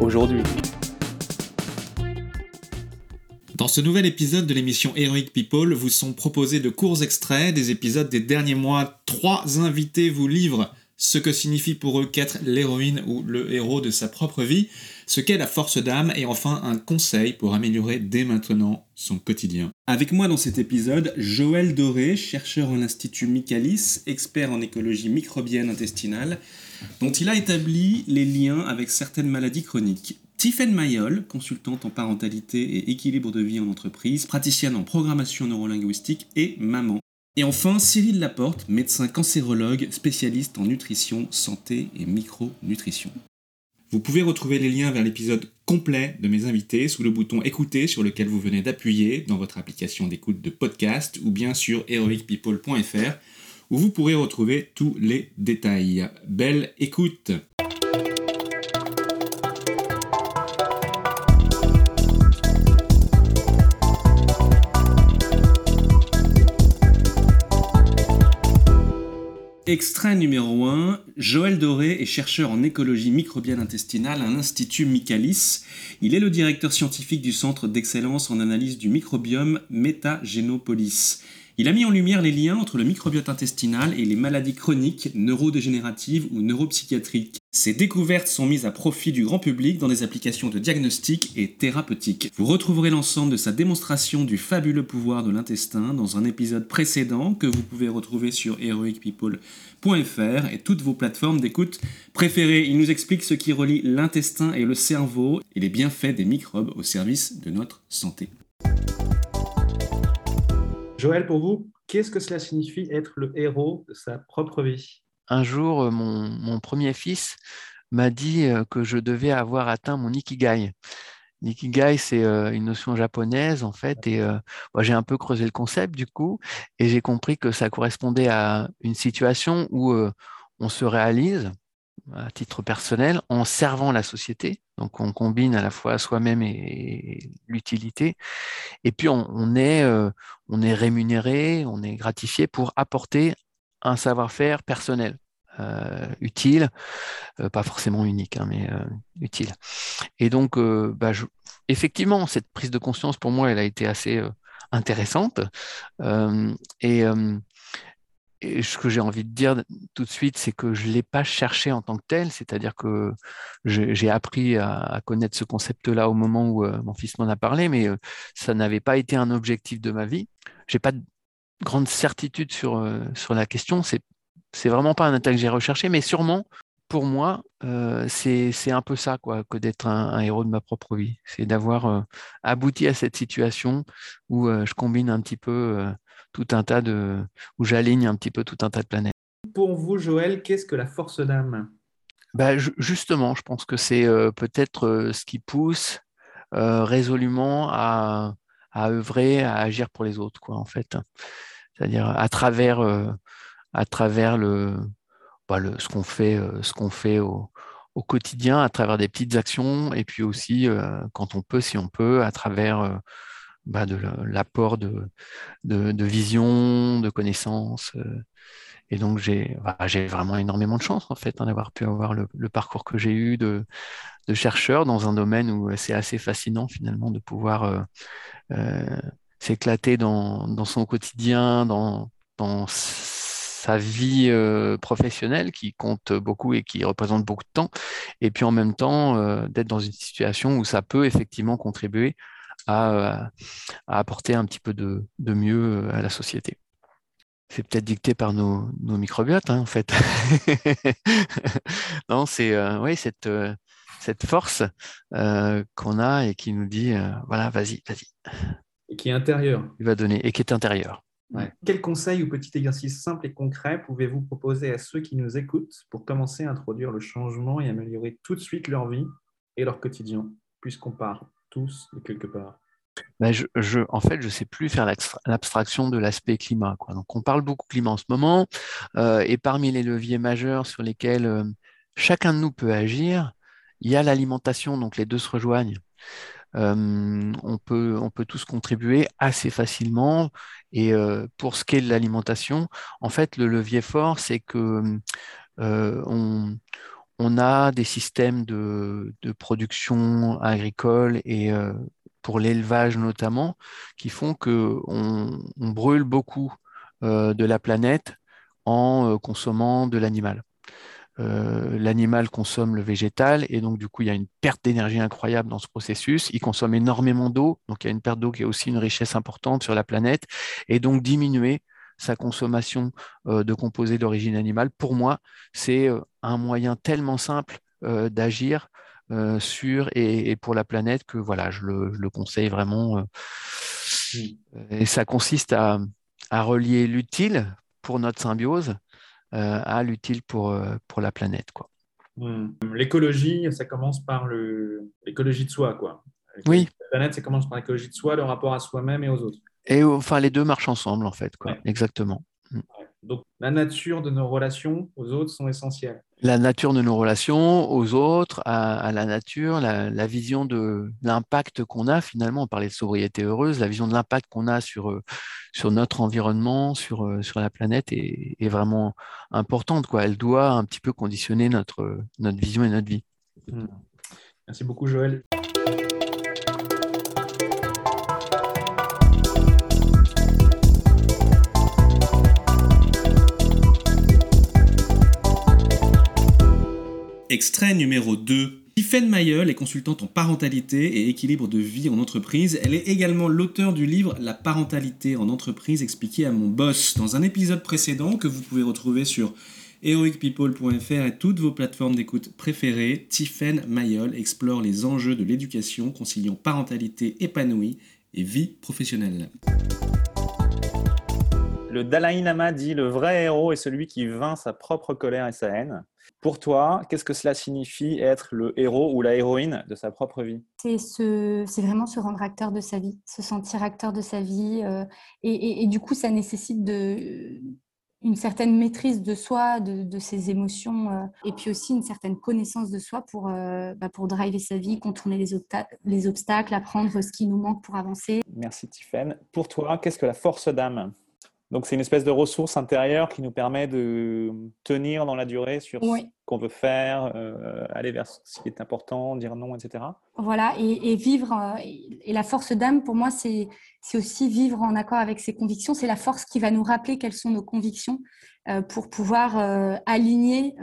aujourd'hui. Dans ce nouvel épisode de l'émission Heroic People, vous sont proposés de courts extraits des épisodes des derniers mois. Trois invités vous livrent ce que signifie pour eux qu'être l'héroïne ou le héros de sa propre vie, ce qu'est la force d'âme et enfin un conseil pour améliorer dès maintenant son quotidien. Avec moi dans cet épisode, Joël Doré, chercheur à l'Institut Michaelis, expert en écologie microbienne intestinale, dont il a établi les liens avec certaines maladies chroniques. Tiffaine Mayol, consultante en parentalité et équilibre de vie en entreprise, praticienne en programmation neurolinguistique et maman. Et enfin, Cyril Laporte, médecin cancérologue, spécialiste en nutrition, santé et micronutrition. Vous pouvez retrouver les liens vers l'épisode complet de mes invités sous le bouton écouter sur lequel vous venez d'appuyer dans votre application d'écoute de podcast ou bien sur heroicpeople.fr où vous pourrez retrouver tous les détails. Belle écoute Extrait numéro 1. Joël Doré est chercheur en écologie microbienne intestinale à l'Institut Michaelis. Il est le directeur scientifique du Centre d'excellence en analyse du microbiome Métagénopolis. Il a mis en lumière les liens entre le microbiote intestinal et les maladies chroniques, neurodégénératives ou neuropsychiatriques. Ces découvertes sont mises à profit du grand public dans des applications de diagnostic et thérapeutique. Vous retrouverez l'ensemble de sa démonstration du fabuleux pouvoir de l'intestin dans un épisode précédent que vous pouvez retrouver sur heroicpeople.fr et toutes vos plateformes d'écoute préférées. Il nous explique ce qui relie l'intestin et le cerveau et les bienfaits des microbes au service de notre santé. Joël, pour vous, qu'est-ce que cela signifie être le héros de sa propre vie? Un jour, euh, mon, premier fils m'a dit euh, que je devais avoir atteint mon ikigai. L'ikigai, c'est euh, une notion japonaise, en fait, et j'ai un peu creusé le concept, du coup, et j'ai compris que ça correspondait à une situation où on se réalise, à titre personnel en servant la société. Donc on combine à la fois soi-même et, l'utilité. Et puis on, est, euh, on est rémunéré, on est gratifié pour apporter un savoir-faire personnel. Euh, utile, euh, pas forcément unique, hein, mais utile. Et donc, bah, effectivement, cette prise de conscience, pour moi, elle a été assez intéressante. et et ce que j'ai envie de dire tout de suite, c'est que je ne l'ai pas cherché en tant que tel, c'est-à-dire que j'ai appris à, connaître ce concept-là au moment où euh, mon fils m'en a parlé, mais euh, ça n'avait pas été un objectif de ma vie. Je n'ai pas de grande certitude sur, euh, sur la question, c'est c'est vraiment pas un attaque que j'ai recherché, mais sûrement, pour moi, c'est un peu ça, quoi, que d'être un, héros de ma propre vie. C'est d'avoir abouti à cette situation où je combine un petit peu tout un tas de. où j'aligne un petit peu tout un tas de planètes. Pour vous, Joël, qu'est-ce que la force d'âme? Bah, Justement, je pense que c'est euh, peut-être euh, ce qui pousse euh, résolument à, à, œuvrer, à agir pour les autres, quoi, en fait. C'est-à-dire à travers, à travers le, ce qu'on fait, ce qu'on fait au, quotidien, à travers des petites actions, et puis aussi, quand on peut, si on peut, à travers bah, de l'apport de, de, vision, de connaissances. Euh. Et donc, j'ai bah, vraiment énormément de chance, en fait, hein, d'avoir pu avoir le, parcours que j'ai eu de, de, chercheur dans un domaine où c'est assez fascinant, finalement, de pouvoir euh, euh, s'éclater dans, dans, son quotidien, dans, dans sa vie professionnelle qui compte beaucoup et qui représente beaucoup de temps, et puis en même temps d'être dans une situation où ça peut effectivement contribuer à, apporter un petit peu de, mieux euh, à la société. C'est peut-être dicté par nos, microbiotes, hein, en fait. non, c'est euh, oui, cette, euh, cette force qu'on a et qui nous dit voilà, vas-y, vas-y. Et qui est intérieure. Il va donner et qui est intérieur. Quel conseil ou petit exercice simple et concret pouvez-vous proposer à ceux qui nous écoutent pour commencer à introduire le changement et améliorer tout de suite leur vie et leur quotidien puisqu'on part tous de quelque part? Ben je, je, en fait, je ne sais plus faire l'abstraction de l'aspect climat. Quoi. Donc, on parle beaucoup climat en ce moment, euh, et parmi les leviers majeurs sur lesquels euh, chacun de nous peut agir, il y a l'alimentation, donc les deux se rejoignent. On, peut, tous contribuer assez facilement. Et pour ce qui est de l'alimentation, en fait, le levier fort, c'est que on, a des systèmes de, production agricole et pour l'élevage notamment, qui font que on, on brûle beaucoup de la planète en consommant de l'animal. Euh, l'animal consomme le végétal et donc du coup il y a une perte d'énergie incroyable dans ce processus. Il consomme énormément d'eau, donc il y a une perte d'eau qui est aussi une richesse importante sur la planète et donc diminuer sa consommation euh, de composés d'origine animale, pour moi, c'est euh, un moyen tellement simple d'agir sur et, pour la planète que voilà, je le, conseille vraiment. Et ça consiste à relier l'utile pour notre symbiose à l'utile pour, euh, pour la planète. Quoi. Hmm. L'écologie, ça commence par l'écologie de soi. Quoi. Oui. La planète, ça commence par l'écologie de soi, le rapport à soi-même et aux autres. Et enfin, les deux marchent ensemble, en fait. Quoi. Exactement. Donc, la nature de nos relations aux autres sont essentielles la nature de nos relations aux autres, à, la nature, la, vision de l'impact qu'on a finalement, on parlait de sobriété heureuse, la vision de l'impact qu'on a sur, euh, sur notre environnement, sur, euh, sur la planète est, est, vraiment importante. Quoi. Elle doit un petit peu conditionner notre, notre vision et notre vie. Hmm. Merci beaucoup Joël. Extrait numéro 2. Tiffaine Mayol est consultante en parentalité et équilibre de vie en entreprise. Elle est également l'auteur du livre La parentalité en entreprise expliqué à mon boss dans un épisode précédent que vous pouvez retrouver sur heroicpeople.fr et toutes vos plateformes d'écoute préférées. Tiffaine Mayol explore les enjeux de l'éducation conciliant parentalité épanouie et vie professionnelle. Le Dalai Lama dit le vrai héros est celui qui vainc sa propre colère et sa haine. Pour toi, qu'est-ce que cela signifie être le héros ou la héroïne de sa propre vie? C'est vraiment se rendre acteur de sa vie, se sentir acteur de sa vie. Euh, et, du coup, ça nécessite de, une certaine maîtrise de soi, de, ses émotions, euh, et puis aussi une certaine connaissance de soi pour, euh, bah, pour driver sa vie, contourner les, les obstacles, apprendre ce qui nous manque pour avancer. Merci Tiffaine. Pour toi, qu'est-ce que la force d'âme? Donc, c'est une espèce de ressource intérieure qui nous permet de tenir dans la durée sur ce qu'on veut faire, euh, aller vers ce qui est important, dire non, etc. Voilà, et, vivre. Euh, et la force d'âme, pour moi, c'est aussi vivre en accord avec ses convictions. C'est la force qui va nous rappeler quelles sont nos convictions euh, pour pouvoir aligner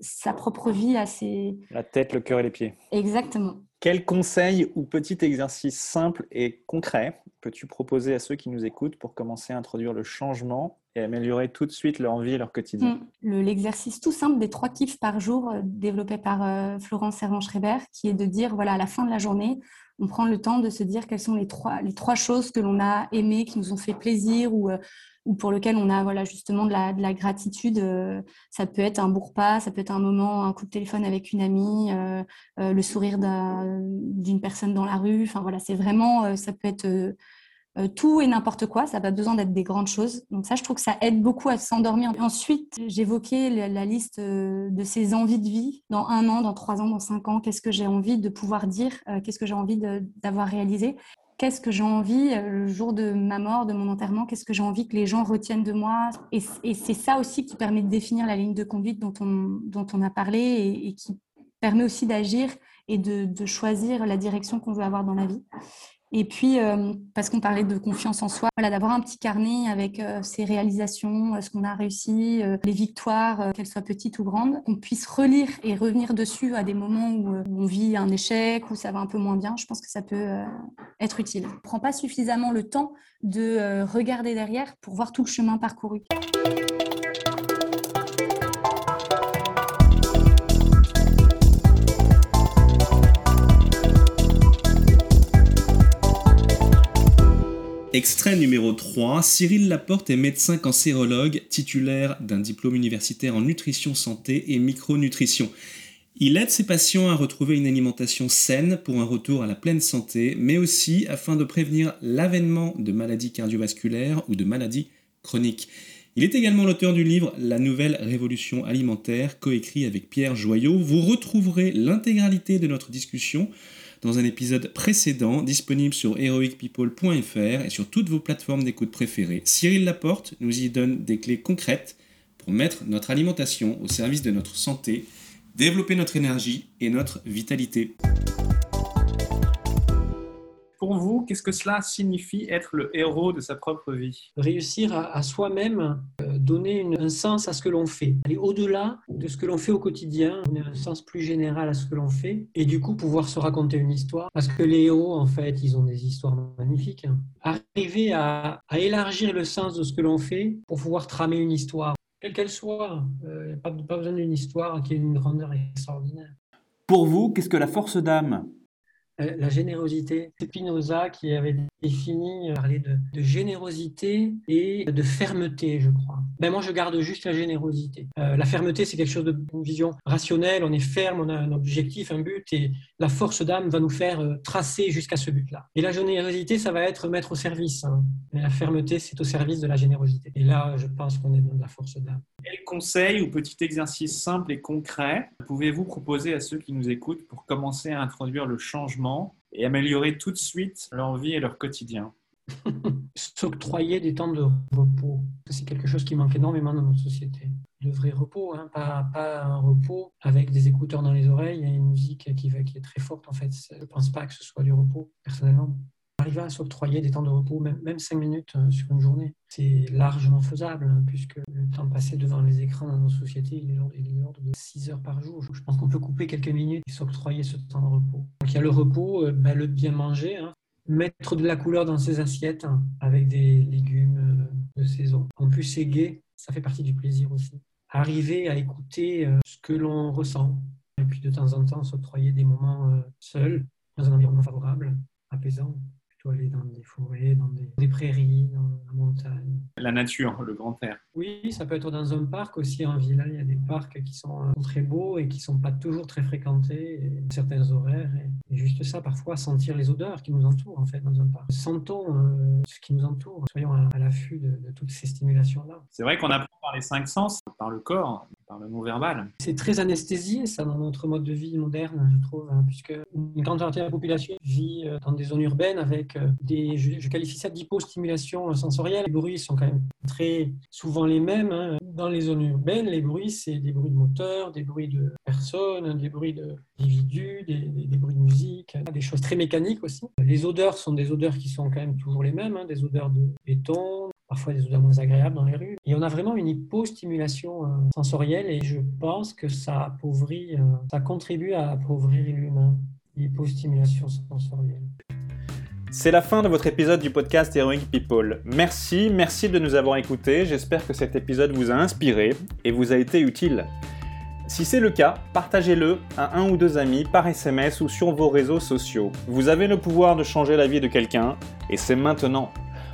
sa propre vie à ses. La tête, le cœur et les pieds. Exactement. Quel conseil ou petit exercice simple et concret peux-tu proposer à ceux qui nous écoutent pour commencer à introduire le changement et améliorer tout de suite leur vie et leur quotidien? Mm. L'exercice tout simple des trois kiffs par jour euh, développé par euh, Florence Servan-Schreiber, qui est de dire, voilà, à la fin de la journée, on prend le temps de se dire quelles sont les trois, les trois choses que l'on a aimées, qui nous ont fait plaisir ou, euh, ou pour lesquelles on a voilà, justement de la, de la gratitude. ça peut être un bon repas, ça peut être un moment, un coup de téléphone avec une amie, le sourire d'une personne dans la rue. Enfin voilà, c'est vraiment, ça peut être euh, tout et n'importe quoi. Ça n'a pas besoin d'être des grandes choses. Donc ça, je trouve que ça aide beaucoup à s'endormir. Ensuite, j'évoquais la, liste euh, de ces envies de vie dans un an, dans trois ans, dans cinq ans. Qu'est-ce que j'ai envie de pouvoir dire euh, Qu'est-ce que j'ai envie d'avoir réalisé? Qu'est-ce que j'ai envie le jour de ma mort, de mon enterrement Qu'est-ce que j'ai envie que les gens retiennent de moi? Et, c'est ça aussi qui permet de définir la ligne de conduite dont on, a parlé et, qui permet aussi d'agir et de, choisir la direction qu'on veut avoir dans la vie. Et puis, euh, parce qu'on parlait de confiance en soi, d'avoir un petit carnet avec euh, ses réalisations, euh, ce qu'on a réussi, les victoires, qu'elles soient petites ou grandes, qu'on puisse relire et revenir dessus à des moments où, on vit un échec, où ça va un peu moins bien. Je pense que ça peut être utile. On ne prend pas suffisamment le temps de regarder derrière pour voir tout le chemin parcouru. Extrait numéro 3. Cyril Laporte est médecin cancérologue, titulaire d'un diplôme universitaire en nutrition santé et micronutrition. Il aide ses patients à retrouver une alimentation saine pour un retour à la pleine santé, mais aussi afin de prévenir l'avènement de maladies cardiovasculaires ou de maladies chroniques. Il est également l'auteur du livre La nouvelle révolution alimentaire, coécrit avec Pierre Joyot. Vous retrouverez l'intégralité de notre discussion dans un épisode précédent disponible sur heroicpeople.fr et sur toutes vos plateformes d'écoute préférées. Cyril Laporte nous y donne des clés concrètes pour mettre notre alimentation au service de notre santé, développer notre énergie et notre vitalité pour vous, qu'est-ce que cela signifie être le héros de sa propre vie? Réussir à, soi-même donner un sens à ce que l'on fait, aller au-delà de ce que l'on fait au quotidien, donner un sens plus général à ce que l'on fait, et du coup pouvoir se raconter une histoire. Parce que les héros, en fait, ils ont des histoires magnifiques. Hein. Arriver à, élargir le sens de ce que l'on fait pour pouvoir tramer une histoire, quelle qu'elle soit. Euh, pas, pas besoin d'une histoire qui ait une grandeur extraordinaire. Pour vous, qu'est-ce que la force d'âme? La générosité. Spinoza qui avait défini, euh, parler de, de, générosité et de fermeté, je crois. Ben moi, je garde juste la générosité. Euh, la fermeté, c'est quelque chose de vision rationnelle. On est ferme, on a un objectif, un but, et la force d'âme va nous faire tracer jusqu'à ce but-là. Et la générosité, ça va être mettre au service. Hein. La fermeté, c'est au service de la générosité. Et là, je pense qu'on est dans la force d'âme. Quel conseil ou petit exercice simple et concret pouvez-vous proposer à ceux qui nous écoutent pour commencer à introduire le changement et améliorer tout de suite leur vie et leur quotidien S'octroyer des temps de repos. C'est quelque chose qui manque énormément dans notre société. De vrai repos, hein. pas, pas, un repos avec des écouteurs dans les oreilles et une musique qui, qui est très forte en fait. Je ne pense pas que ce soit du repos, personnellement. Arriver à s'octroyer des temps de repos, même, même 5 minutes euh, sur une journée, c'est largement faisable, hein, puisque le temps passé devant les écrans dans nos sociétés, il est de l'ordre de 6 heures par jour. Je pense qu'on peut couper quelques minutes et s'octroyer ce temps de repos. Donc il y a le repos, euh, ben, le bien manger, hein. mettre de la couleur dans ses assiettes hein, avec des légumes euh, de saison. En plus, c'est gai, ça fait partie du plaisir aussi. Arriver à écouter ce que l'on ressent, et puis de temps en temps s'octroyer des moments seuls, dans un environnement favorable, apaisant aller dans des forêts, dans des, prairies, dans la montagne. La nature, le grand air. Oui, ça peut être dans un parc aussi en ville. Il y a des parcs qui sont euh, très beaux et qui ne sont pas toujours très fréquentés, et certains horaires. Et, juste ça, parfois, sentir les odeurs qui nous entourent en fait dans un parc. Sentons euh, ce qui nous entoure. Soyons à, l'affût de, de, toutes ces stimulations-là. C'est vrai qu'on apprend par les cinq sens, par le corps, le mot verbal. C'est très anesthésié, ça, dans notre mode de vie moderne, je trouve, hein, puisque une grande partie de la population vit euh, dans des zones urbaines avec euh, des, je, qualifie ça d'hypostimulation sensorielle. Les bruits sont quand même très souvent les mêmes. Hein. Dans les zones urbaines, les bruits, c'est des bruits de moteurs, des bruits de personnes, des bruits d'individus, des, bruits de musique, des choses très mécaniques aussi. Les odeurs sont des odeurs qui sont quand même toujours les mêmes, hein, des odeurs de béton, parfois des odeurs moins agréables dans les rues. Et on a vraiment une hypostimulation euh, sensorielle et je pense que ça appauvrit, euh, ça contribue à appauvrir l'humain, l'hypostimulation sensorielle. C'est la fin de votre épisode du podcast Heroic People. Merci, merci de nous avoir écoutés. J'espère que cet épisode vous a inspiré et vous a été utile. Si c'est le cas, partagez-le à un ou deux amis par SMS ou sur vos réseaux sociaux. Vous avez le pouvoir de changer la vie de quelqu'un et c'est maintenant.